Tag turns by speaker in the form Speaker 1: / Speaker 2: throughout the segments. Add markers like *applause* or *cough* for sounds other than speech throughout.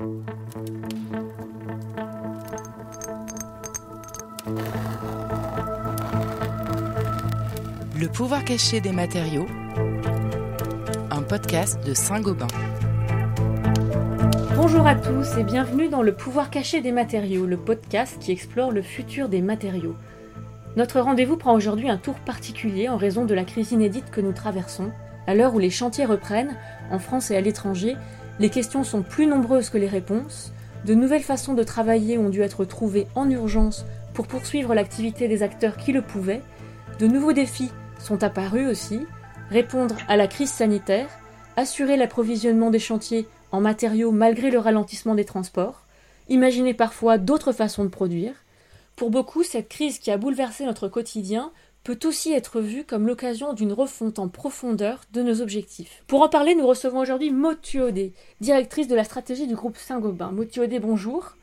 Speaker 1: Le pouvoir caché des matériaux, un podcast de Saint-Gobain.
Speaker 2: Bonjour à tous et bienvenue dans Le pouvoir caché des matériaux, le podcast qui explore le futur des matériaux. Notre rendez-vous prend aujourd'hui un tour particulier en raison de la crise inédite que nous traversons. À l'heure où les chantiers reprennent, en France et à l'étranger, les questions sont plus nombreuses que les réponses. De nouvelles façons de travailler ont dû être trouvées en urgence pour poursuivre l'activité des acteurs qui le pouvaient. De nouveaux défis sont apparus aussi, répondre à la crise sanitaire, assurer l'approvisionnement des chantiers en matériaux malgré le ralentissement des transports, imaginer parfois d'autres façons de produire. Pour beaucoup, cette crise qui a bouleversé notre quotidien peut aussi être vue comme l'occasion d'une refonte en profondeur de nos objectifs. Pour en parler, nous recevons aujourd'hui Maud directrice de la stratégie du groupe Saint-Gobain. Maud bonjour.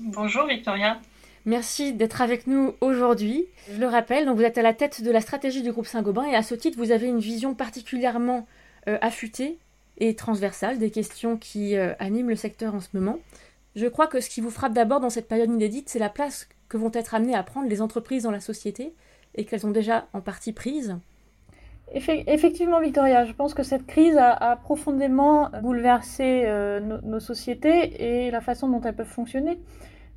Speaker 3: Bonjour Victoria.
Speaker 2: Merci d'être avec nous aujourd'hui. Je le rappelle, donc vous êtes à la tête de la stratégie du groupe Saint-Gobain et à ce titre, vous avez une vision particulièrement euh, affûtée et transversale des questions qui euh, animent le secteur en ce moment. Je crois que ce qui vous frappe d'abord dans cette période inédite, c'est la place que vont être amenées à prendre les entreprises dans la société et qu'elles ont déjà en partie prise.
Speaker 4: Effectivement, Victoria, je pense que cette crise a, profondément bouleversé euh, nos sociétés et la façon dont elles peuvent fonctionner.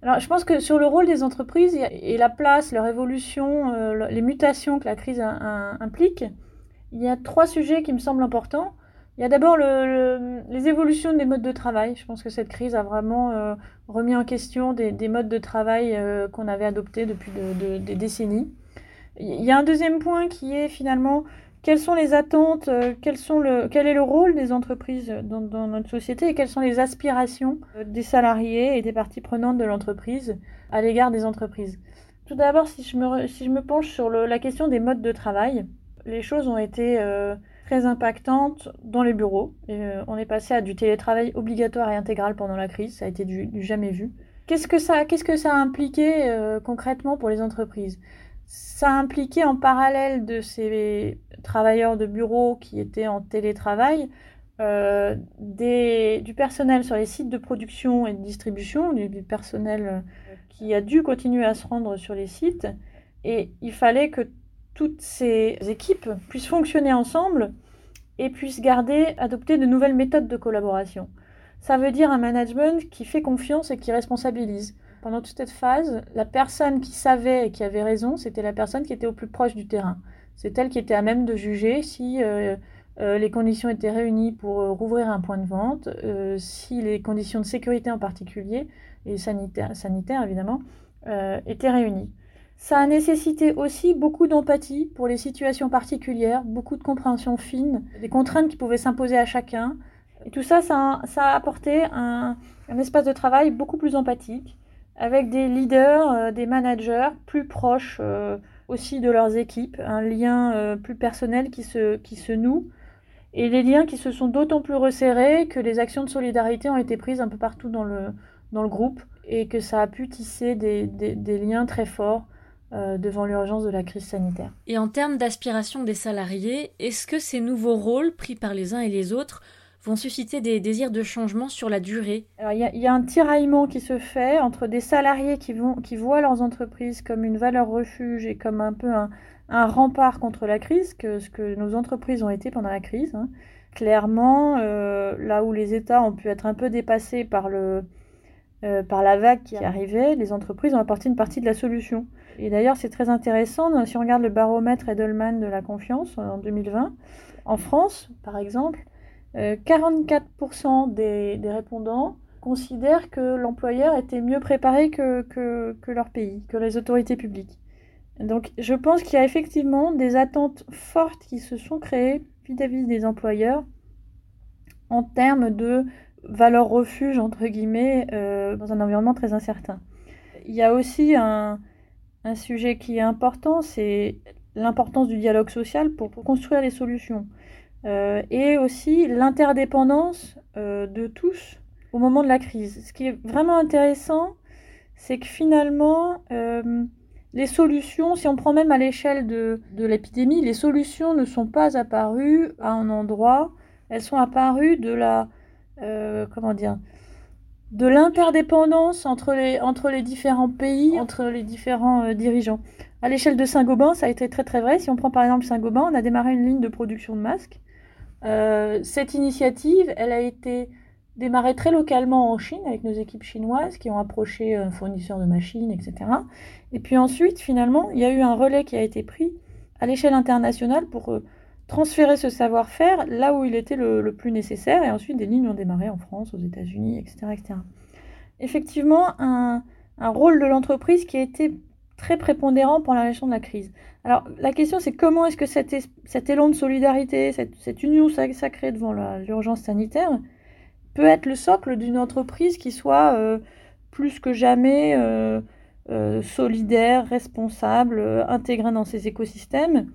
Speaker 4: Alors, je pense que sur le rôle des entreprises et la place, leur évolution, euh, les mutations que la crise implique, il y a trois sujets qui me semblent importants. Il y a d'abord les évolutions des modes de travail. Je pense que cette crise a vraiment euh, remis en question des, modes de travail qu'on avait adoptés depuis des décennies. Il y a un deuxième point qui est finalement quelles sont les attentes, euh, quel est le rôle des entreprises dans, notre société et quelles sont les aspirations euh, des salariés et des parties prenantes de l'entreprise à l'égard des entreprises? Tout d'abord, si, je me, penche sur la question des modes de travail, les choses ont été euh, très impactantes dans les bureaux. on est passé à du télétravail obligatoire et intégral pendant la crise, ça a été du, jamais vu. Qu'est-ce que ça, qu'est-ce que ça a impliqué concrètement pour les entreprises? Ça impliquait en parallèle de ces travailleurs de bureau qui étaient en télétravail, euh, du personnel sur les sites de production et de distribution, du, personnel euh, qui a dû continuer à se rendre sur les sites. Et il fallait que toutes ces équipes puissent fonctionner ensemble et puissent garder, adopter de nouvelles méthodes de collaboration. Ça veut dire un management qui fait confiance et qui responsabilise pendant toute cette phase, la personne qui savait et qui avait raison, c'était la personne qui était au plus proche du terrain. C'est elle qui était à même de juger si euh, euh, les conditions étaient réunies pour euh, rouvrir un point de vente, si les conditions de sécurité en particulier, et sanitaires sanitaire évidemment, étaient réunies. Ça a nécessité aussi beaucoup d'empathie pour les situations particulières, beaucoup de compréhension fine, des contraintes qui pouvaient s'imposer à chacun. Et tout ça, ça a, apporté un espace de travail beaucoup plus empathique, avec des leaders, euh, des managers plus proches euh, aussi de leurs équipes, un lien euh, plus personnel qui se, qui se noue, et les liens qui se sont d'autant plus resserrés que les actions de solidarité ont été prises un peu partout dans le, dans le groupe, et que ça a pu tisser des, des, des liens très forts devant l'urgence de la crise sanitaire.
Speaker 2: Et en termes d'aspiration des salariés, est-ce que ces nouveaux rôles pris par les uns et les autres vont susciter des désirs de changement sur la durée
Speaker 4: il y, a un tiraillement qui se fait entre des salariés qui, vont, qui voient leurs entreprises comme une valeur refuge et comme un peu un, rempart contre la crise, que ce que nos entreprises ont été pendant la crise. Hein. Clairement, euh, là où les États ont pu être un peu dépassés par, le, euh, par la vague qui arrivait, les entreprises ont apporté une partie de la solution. Et d'ailleurs, c'est très intéressant, si on regarde le baromètre Edelman de la confiance en 2020, en France, par exemple, 44% euh, des, répondants considèrent que l'employeur était mieux préparé que, leur pays, que les autorités publiques. Donc je pense qu'il y a effectivement des attentes fortes qui se sont créées vis-à-vis des employeurs en termes de valeur refuge, entre guillemets, euh, dans un environnement très incertain. Il y a aussi un, un sujet qui est important, c'est l'importance du dialogue social pour construire les solutions. Euh, et aussi l'interdépendance euh, de tous au moment de la crise. Ce qui est vraiment intéressant, c'est que finalement, euh, les solutions, si on prend même à l'échelle de, l'épidémie, les solutions ne sont pas apparues à un endroit, elles sont apparues de la, comment dire, de l'interdépendance entre les, entre les différents pays, entre les différents dirigeants. À l'échelle de Saint-Gobain, ça a été très très vrai. Si on prend par exemple Saint-Gobain, on a démarré une ligne de production de masques. Euh, cette initiative, elle a été démarrée très localement en Chine avec nos équipes chinoises qui ont approché un fournisseur de machines, etc. Et puis ensuite, finalement, il y a eu un relais qui a été pris à l'échelle internationale pour euh, transférer ce savoir-faire là où il était le, plus nécessaire. Et ensuite, des lignes ont démarré en France, aux États-Unis, etc., etc. Effectivement, un, rôle de l'entreprise qui a été très prépondérant pour la gestion de la crise. Alors, la question, c'est comment est-ce que cet, élan de solidarité, cette, union sacrée devant l'urgence sanitaire, peut être le socle d'une entreprise qui soit euh, plus que jamais euh, euh, solidaire, responsable, intégrée dans ses écosystèmes?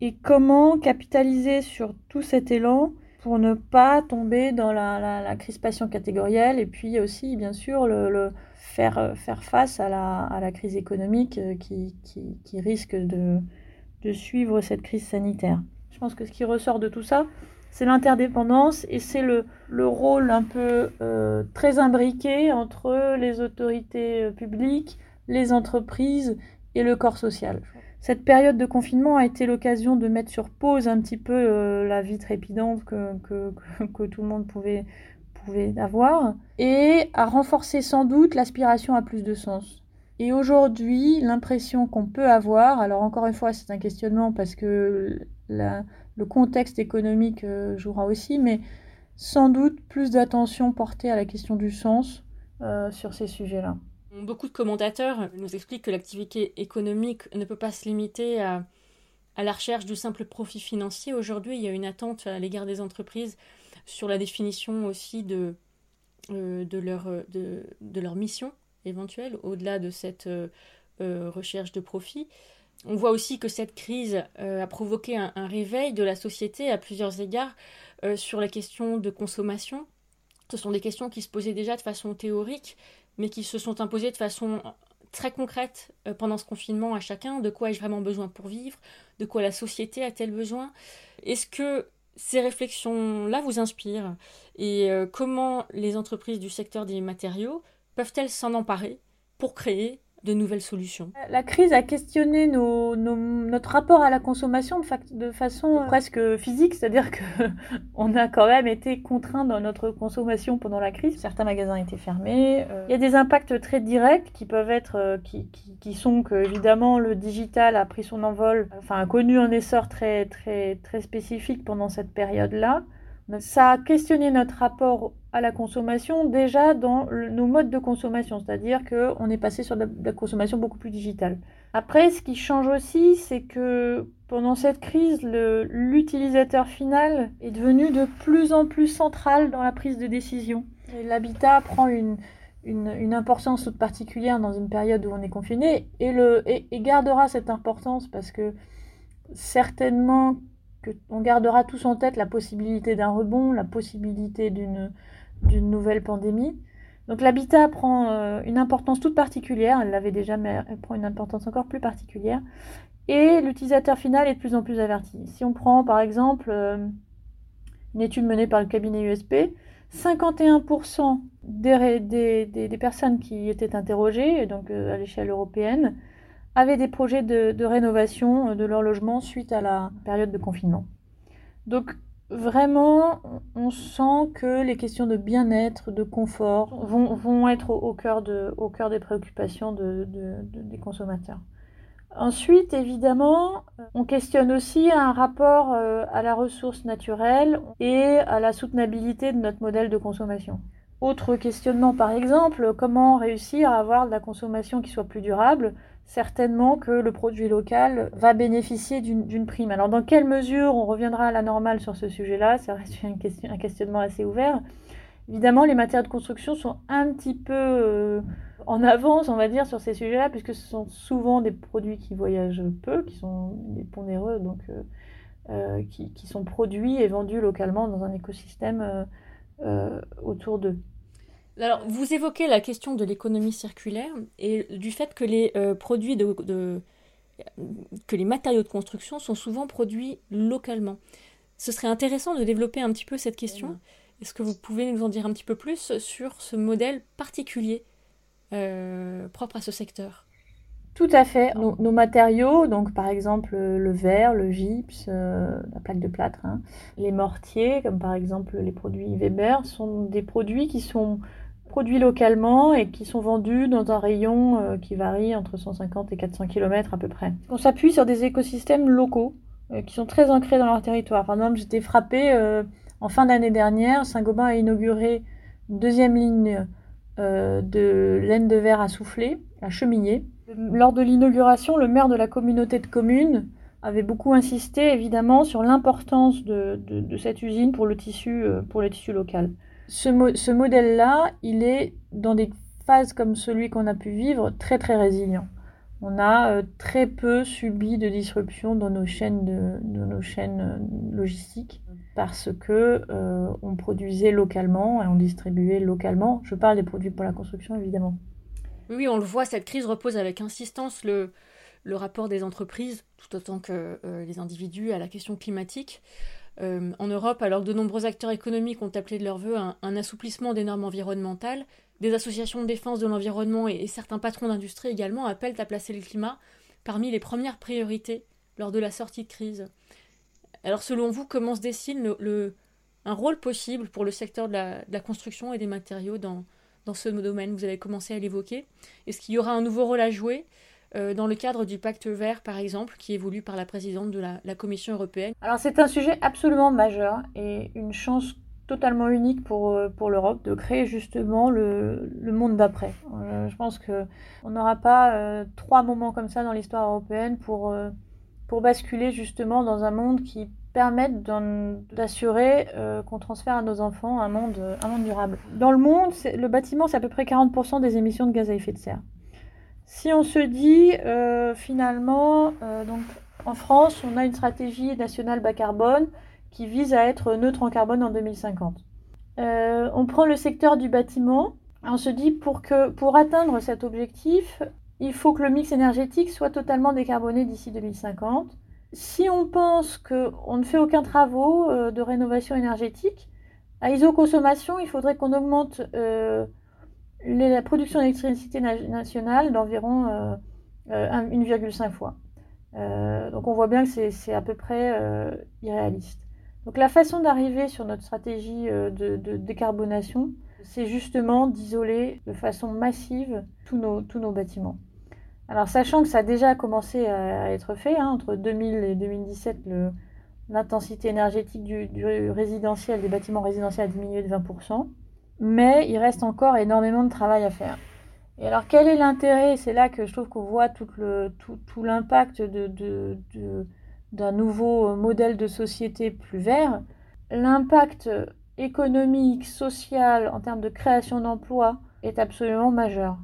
Speaker 4: Et comment capitaliser sur tout cet élan pour ne pas tomber dans la, crispation catégorielle? Et puis aussi, bien sûr, le, faire, faire face à la, à la crise économique euh, qui, qui, risque de, de, suivre cette crise sanitaire. Je pense que ce qui ressort de tout ça, c'est l'interdépendance et c'est le, le, rôle un peu euh, très imbriqué entre les autorités euh, publiques, les entreprises et le corps social. Cette période de confinement a été l'occasion de mettre sur pause un petit peu euh, la vie trépidante que, que, *laughs* que, tout le monde pouvait, pouvait avoir et a renforcé sans doute l'aspiration à plus de sens. Et aujourd'hui, l'impression qu'on peut avoir, alors encore une fois, c'est un questionnement parce que le contexte économique euh, jouera aussi, mais sans doute plus d'attention portée à la question du sens euh, sur ces sujets-là.
Speaker 2: Beaucoup de commentateurs nous expliquent que l'activité économique ne peut pas se limiter à, la recherche du simple profit financier. Aujourd'hui, il y a une attente à l'égard des entreprises sur la définition aussi de, euh, de, leur, de, leur mission éventuelle, au-delà de cette euh, euh, recherche de profit. On voit aussi que cette crise a provoqué un, un, réveil de la société à plusieurs égards sur la question de consommation. Ce sont des questions qui se posaient déjà de façon théorique, mais qui se sont imposées de façon très concrète euh, pendant ce confinement à chacun. De quoi ai-je vraiment besoin pour vivre? De quoi la société a-t-elle besoin? Est-ce que ces réflexions-là vous inspirent Et euh, comment les entreprises du secteur des matériaux peuvent-elles s'en emparer pour créer de nouvelles solutions.
Speaker 4: La crise a questionné notre rapport à la consommation de, façon euh, presque physique, c'est-à-dire qu'on *laughs* a quand même été contraint dans notre consommation pendant la crise. Certains magasins étaient fermés. Euh, il y a des impacts très directs qui peuvent être, euh, qui, sont que évidemment le digital a pris son envol, enfin a connu un essor très très très spécifique pendant cette période-là. Ça a questionné notre rapport à la consommation déjà dans nos modes de consommation, c'est-à-dire qu'on est passé sur de la, consommation beaucoup plus digitale. Après, ce qui change aussi, c'est que pendant cette crise, l'utilisateur final est devenu de plus en plus central dans la prise de décision. L'habitat prend une, une, importance toute particulière dans une période où on est confiné et, le, et gardera cette importance parce que certainement qu'on gardera tous en tête la possibilité d'un rebond, la possibilité d'une d'une nouvelle pandémie. Donc l'habitat prend euh, une importance toute particulière, elle l'avait déjà, mais elle prend une importance encore plus particulière. Et l'utilisateur final est de plus en plus averti. Si on prend par exemple euh, une étude menée par le cabinet USP, 51% des, des, des, personnes qui étaient interrogées, donc euh, à l'échelle européenne, avaient des projets de, de rénovation de leur logement suite à la période de confinement. Donc vraiment, on sent que les questions de bien-être, de confort vont, être au, cœur des préoccupations de, des consommateurs. Ensuite, évidemment, on questionne aussi un rapport euh, à la ressource naturelle et à la soutenabilité de notre modèle de consommation. Autre questionnement, par exemple, comment réussir à avoir de la consommation qui soit plus durable certainement que le produit local va bénéficier d'une prime. Alors dans quelle mesure on reviendra à la normale sur ce sujet-là Ça reste un questionnement assez ouvert. Évidemment, les matières de construction sont un petit peu euh, en avance, on va dire, sur ces sujets-là, puisque ce sont souvent des produits qui voyagent peu, qui sont des pondéreux, donc euh, euh, qui, qui, sont produits et vendus localement dans un écosystème autour d'eux.
Speaker 2: Alors, vous évoquez la question de l'économie circulaire et du fait que les euh, produits de, que les matériaux de construction sont souvent produits localement. Ce serait intéressant de développer un petit peu cette question. Est-ce que vous pouvez nous en dire un petit peu plus sur ce modèle particulier propre à ce secteur?
Speaker 4: Tout à fait. Nos, matériaux, donc par exemple le verre, le gypse, la plaque de plâtre, hein, les mortiers, comme par exemple les produits Weber, sont des produits qui sont produits localement et qui sont vendus dans un rayon euh, qui varie entre 150 et 400 km à peu près. On s'appuie sur des écosystèmes locaux euh, qui sont très ancrés dans leur territoire. Par exemple, j'étais frappée euh, en fin d'année dernière, Saint-Gobain a inauguré une deuxième ligne de laine de verre à souffler, à chemiller. Lors de l'inauguration, le maire de la communauté de communes avait beaucoup insisté évidemment sur l'importance de, de, cette usine pour le tissu, pour le tissu local ce, modèle-là, il est dans des phases comme celui qu'on a pu vivre très très résilient. On a euh, très peu subi de disruption dans nos chaînes, de, nos chaînes euh, logistiques parce que euh, on produisait localement et on distribuait localement. Je parle des produits pour la construction évidemment.
Speaker 2: Oui, on le voit, cette crise repose avec insistance le rapport des entreprises, tout autant que les individus, à la question climatique. Euh, en Europe, alors que de nombreux acteurs économiques ont appelé de leur vœu un, assouplissement des normes environnementales, des associations de défense de l'environnement et, certains patrons d'industrie également appellent à placer le climat parmi les premières priorités lors de la sortie de crise. Alors selon vous, comment se dessine un rôle possible pour le secteur de la, construction et des matériaux dans ce domaine? Vous avez commencé à l'évoquer. Est-ce qu'il y aura un nouveau rôle à jouer? Euh, dans le cadre du pacte vert, par exemple, qui évolue par la présidente de la, Commission européenne
Speaker 4: Alors c'est un sujet absolument majeur et une chance totalement unique pour, euh, pour l'Europe de créer justement le, le monde d'après. Euh, je pense qu'on n'aura pas trois moments comme ça dans l'histoire européenne pour, pour basculer justement dans un monde qui permette d'assurer qu'on transfère à nos enfants un monde, un monde durable. Dans le monde, le bâtiment, c'est à peu près 40% des émissions de gaz à effet de serre. Si on se dit euh, finalement, euh, donc en France, on a une stratégie nationale bas carbone qui vise à être neutre en carbone en 2050. Euh, on prend le secteur du bâtiment, on se dit pour, que, pour atteindre cet objectif, il faut que le mix énergétique soit totalement décarboné d'ici 2050. Si on pense qu'on ne fait aucun travaux de rénovation énergétique, à isoconsommation, il faudrait qu'on augmente la production d'électricité nationale d'environ 1,5 euh, euh, fois. Euh, donc on voit bien que c'est à peu près irréaliste. Donc la façon d'arriver sur notre stratégie de, décarbonation, c'est justement d'isoler de façon massive tous nos, tous nos bâtiments. Alors sachant que ça a déjà commencé à, être fait, hein, entre 2000 et 2017, l'intensité énergétique du, résidentiel, des bâtiments résidentiels a diminué de 20% mais il reste encore énormément de travail à faire. Et alors quel est l'intérêt? C'est là que je trouve qu'on voit tout, l'impact d'un nouveau modèle de société plus vert. L'impact économique, social, en termes de création d'emplois, est absolument majeur.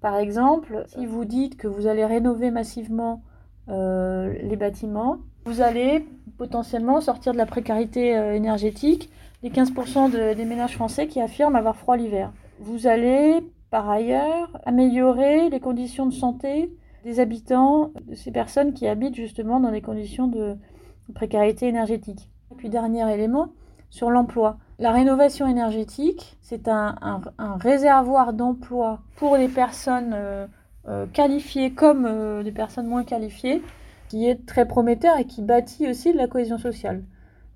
Speaker 4: Par exemple, si vous dites que vous allez rénover massivement euh, les bâtiments, vous allez potentiellement sortir de la précarité euh, énergétique les 15% des ménages français qui affirment avoir froid l'hiver. Vous allez, par ailleurs, améliorer les conditions de santé des habitants, de ces personnes qui habitent justement dans des conditions de précarité énergétique. Et puis, dernier élément, sur l'emploi. La rénovation énergétique, c'est un, réservoir d'emploi pour les personnes euh, euh, qualifiées comme des personnes moins qualifiées, qui est très prometteur et qui bâtit aussi de la cohésion sociale.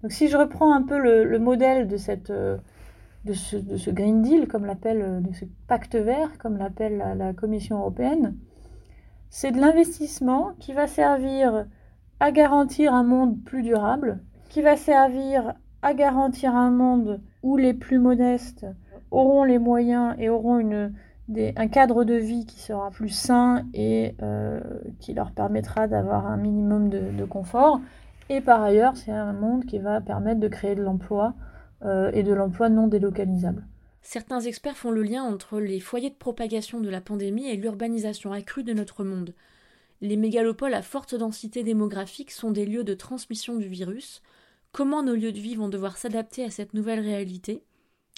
Speaker 4: Donc si je reprends un peu le, modèle de, cette, euh, de, ce, Green Deal, comme l'appelle, euh, de ce pacte vert, comme l'appelle la, Commission européenne, c'est de l'investissement qui va servir à garantir un monde plus durable, qui va servir à garantir un monde où les plus modestes auront les moyens et auront une, un cadre de vie qui sera plus sain et euh, qui leur permettra d'avoir un minimum de confort, et par ailleurs, c'est un monde qui va permettre de créer de l'emploi euh, et de l'emploi non délocalisable.
Speaker 2: Certains experts font le lien entre les foyers de propagation de la pandémie et l'urbanisation accrue de notre monde. Les mégalopoles à forte densité démographique sont des lieux de transmission du virus. Comment nos lieux de vie vont devoir s'adapter à cette nouvelle réalité?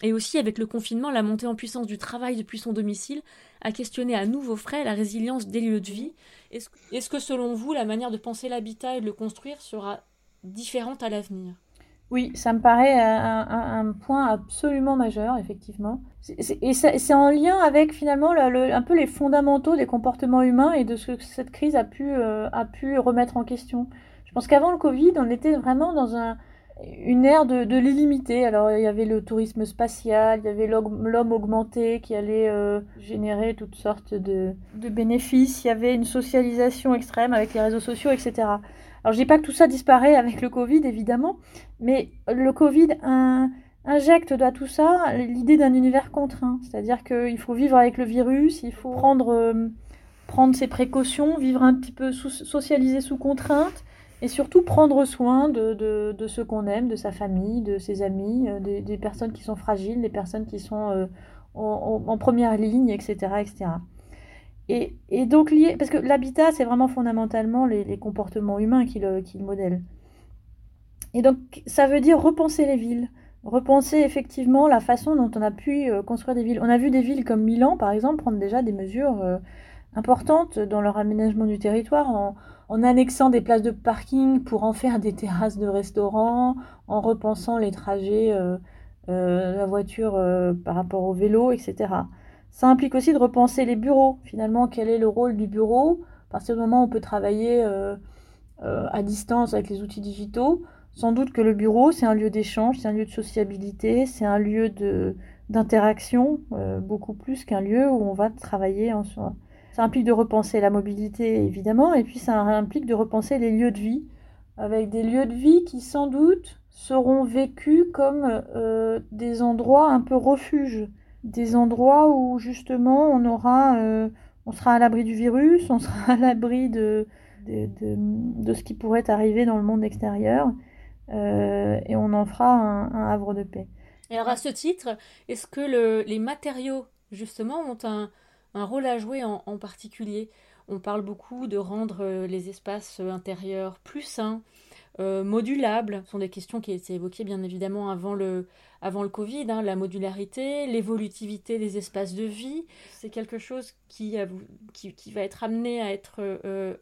Speaker 2: Et aussi avec le confinement, la montée en puissance du travail depuis son domicile a questionné à nouveau frais la résilience des lieux de vie. Est-ce que selon vous, la manière de penser l'habitat et de le construire sera différente à l'avenir?
Speaker 4: Oui, ça me paraît un, point absolument majeur, effectivement. et c'est en lien avec finalement un peu les fondamentaux des comportements humains et de ce que cette crise a pu, euh, remettre en question. Je pense qu'avant le Covid, on était vraiment dans un, une ère de, de l'illimité. Alors il y avait le tourisme spatial, il y avait l'homme augmenté qui allait euh, générer toutes sortes de, de, bénéfices, il y avait une socialisation extrême avec les réseaux sociaux, etc. Alors je dis pas que tout ça disparaît avec le Covid, évidemment, mais le Covid injecte dans tout ça l'idée d'un univers contraint. C'est-à-dire qu'il faut vivre avec le virus, il faut prendre, euh, prendre ses précautions, vivre un petit peu socialiser sous contrainte et surtout prendre soin de, de, de ceux qu'on aime, de sa famille, de ses amis, euh, des, des, personnes qui sont fragiles, des personnes qui sont euh, en, en, première ligne, etc. etc. Et, et donc, lié, parce que l'habitat, c'est vraiment fondamentalement les, les, comportements humains qui le, qui le modèlent. Et donc, ça veut dire repenser les villes, repenser effectivement la façon dont on a pu euh, construire des villes. On a vu des villes comme Milan, par exemple, prendre déjà des mesures importantes dans leur aménagement du territoire en annexant des places de parking pour en faire des terrasses de restaurants, en repensant les trajets euh, euh, la voiture euh, par rapport au vélo, etc. Ça implique aussi de repenser les bureaux. Finalement, quel est le rôle du bureau? À partir du moment où on peut travailler à distance avec les outils digitaux, sans doute que le bureau, c'est un lieu d'échange, c'est un lieu de sociabilité, c'est un lieu d'interaction, beaucoup plus qu'un lieu où on va travailler en soi. Ça implique de repenser la mobilité, évidemment, et puis ça implique de repenser les lieux de vie, avec des lieux de vie qui, sans doute, seront vécus comme euh, des endroits un peu refuges, des endroits où, justement, on aura... Euh, on sera à l'abri du virus, on sera à l'abri de, de, ce qui pourrait arriver dans le monde extérieur, euh, et on en fera un, havre de paix.
Speaker 2: Alors à ce titre, est-ce que le, les matériaux, justement, ont un, un rôle à jouer en, particulier. On parle beaucoup de rendre euh, les espaces euh, intérieurs plus sains, euh, modulables. Ce sont des questions qui étaient évoquées bien évidemment avant le, avant le Covid. Hein. la modularité, l'évolutivité des espaces de vie, c'est quelque chose qui, va être amené à être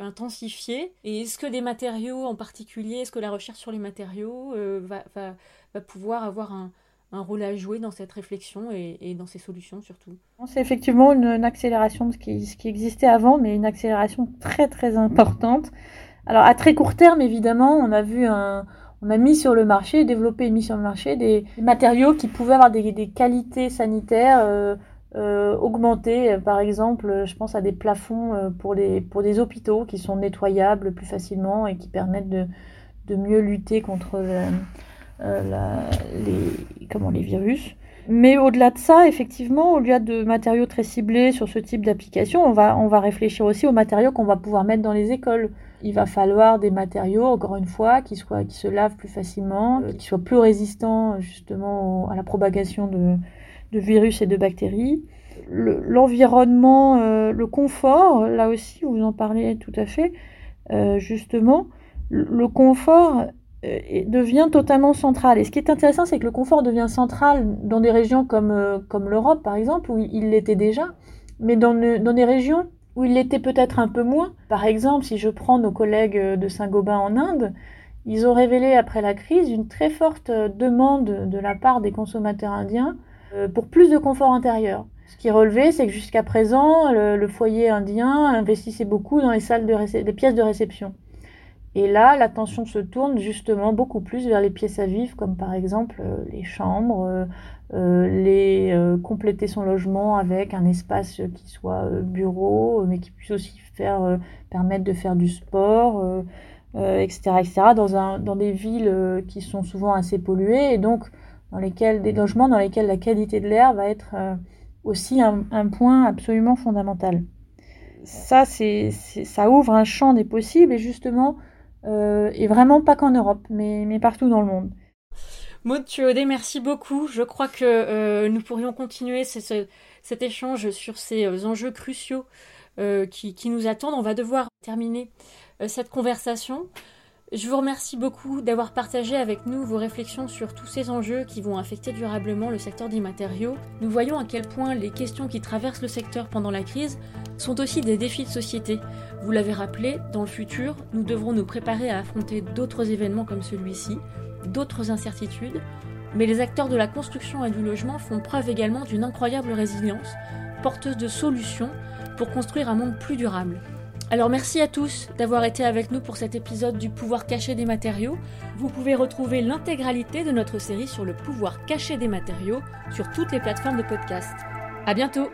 Speaker 2: intensifié. Et est-ce que des matériaux en particulier, est-ce que la recherche sur les matériaux va pouvoir avoir un, un rôle à jouer dans cette réflexion et, dans ces solutions surtout
Speaker 4: C'est effectivement une, accélération de ce qui, existait avant, mais une accélération très très importante. Alors à très court terme, évidemment, on a vu un, on a mis sur le marché, développé et mis sur le marché des, matériaux qui pouvaient avoir des, qualités sanitaires euh, euh, augmentées. Par exemple, je pense à des plafonds euh, pour, les, pour des hôpitaux qui sont nettoyables plus facilement et qui permettent de, de mieux lutter contre le, euh, les, comment, les virus. Mais au-delà de ça, effectivement, au lieu de matériaux très ciblés sur ce type d'application, on va, on va réfléchir aussi aux matériaux qu'on va pouvoir mettre dans les écoles. Il va falloir des matériaux, encore une fois, qui, soient, qui se lavent plus facilement, euh, qui soient plus résistants justement à la propagation de, de virus et de bactéries. L'environnement, euh, le, confort, là aussi, vous en parlez tout à fait, justement, le confort devient totalement central. Et ce qui est intéressant, c'est que le confort devient central dans des régions comme, euh, comme l'Europe, par exemple, où il l'était déjà, mais dans, dans des régions où il l'était peut-être un peu moins. Par exemple, si je prends nos collègues de Saint-Gobain en Inde, ils ont révélé après la crise une très forte demande de la part des consommateurs indiens euh, pour plus de confort intérieur. Ce qui est relevé, c'est que jusqu'à présent, le, foyer indien investissait beaucoup dans les salles de les pièces de réception. Et là, l'attention se tourne justement beaucoup plus vers les pièces à vivre, comme par exemple euh, les chambres, euh, euh, les compléter son logement avec un espace qui soit bureau, mais qui puisse aussi faire permettre de faire du sport, etc., etc. Dans, un, dans des villes qui sont souvent assez polluées et donc dans lesquelles des logements dans lesquels la qualité de l'air va être aussi un, un, point absolument fondamental. Ça, c'est, ça ouvre un champ des possibles et justement euh, et vraiment pas qu'en Europe, mais, partout dans le monde.
Speaker 2: Maud Tuodé, merci beaucoup. Je crois que euh, nous pourrions continuer ce, cet échange sur ces euh, enjeux cruciaux qui, nous attendent. On va devoir terminer cette conversation. Je vous remercie beaucoup d'avoir partagé avec nous vos réflexions sur tous ces enjeux qui vont affecter durablement le secteur des matériaux. Nous voyons à quel point les questions qui traversent le secteur pendant la crise sont aussi des défis de société. Vous l'avez rappelé, dans le futur, nous devrons nous préparer à affronter d'autres événements comme celui-ci, d'autres incertitudes, mais les acteurs de la construction et du logement font preuve également d'une incroyable résilience, porteuse de solutions pour construire un monde plus durable. Alors merci à tous d'avoir été avec nous pour cet épisode du pouvoir caché des matériaux. Vous pouvez retrouver l'intégralité de notre série sur le pouvoir caché des matériaux sur toutes les plateformes de podcast. À bientôt!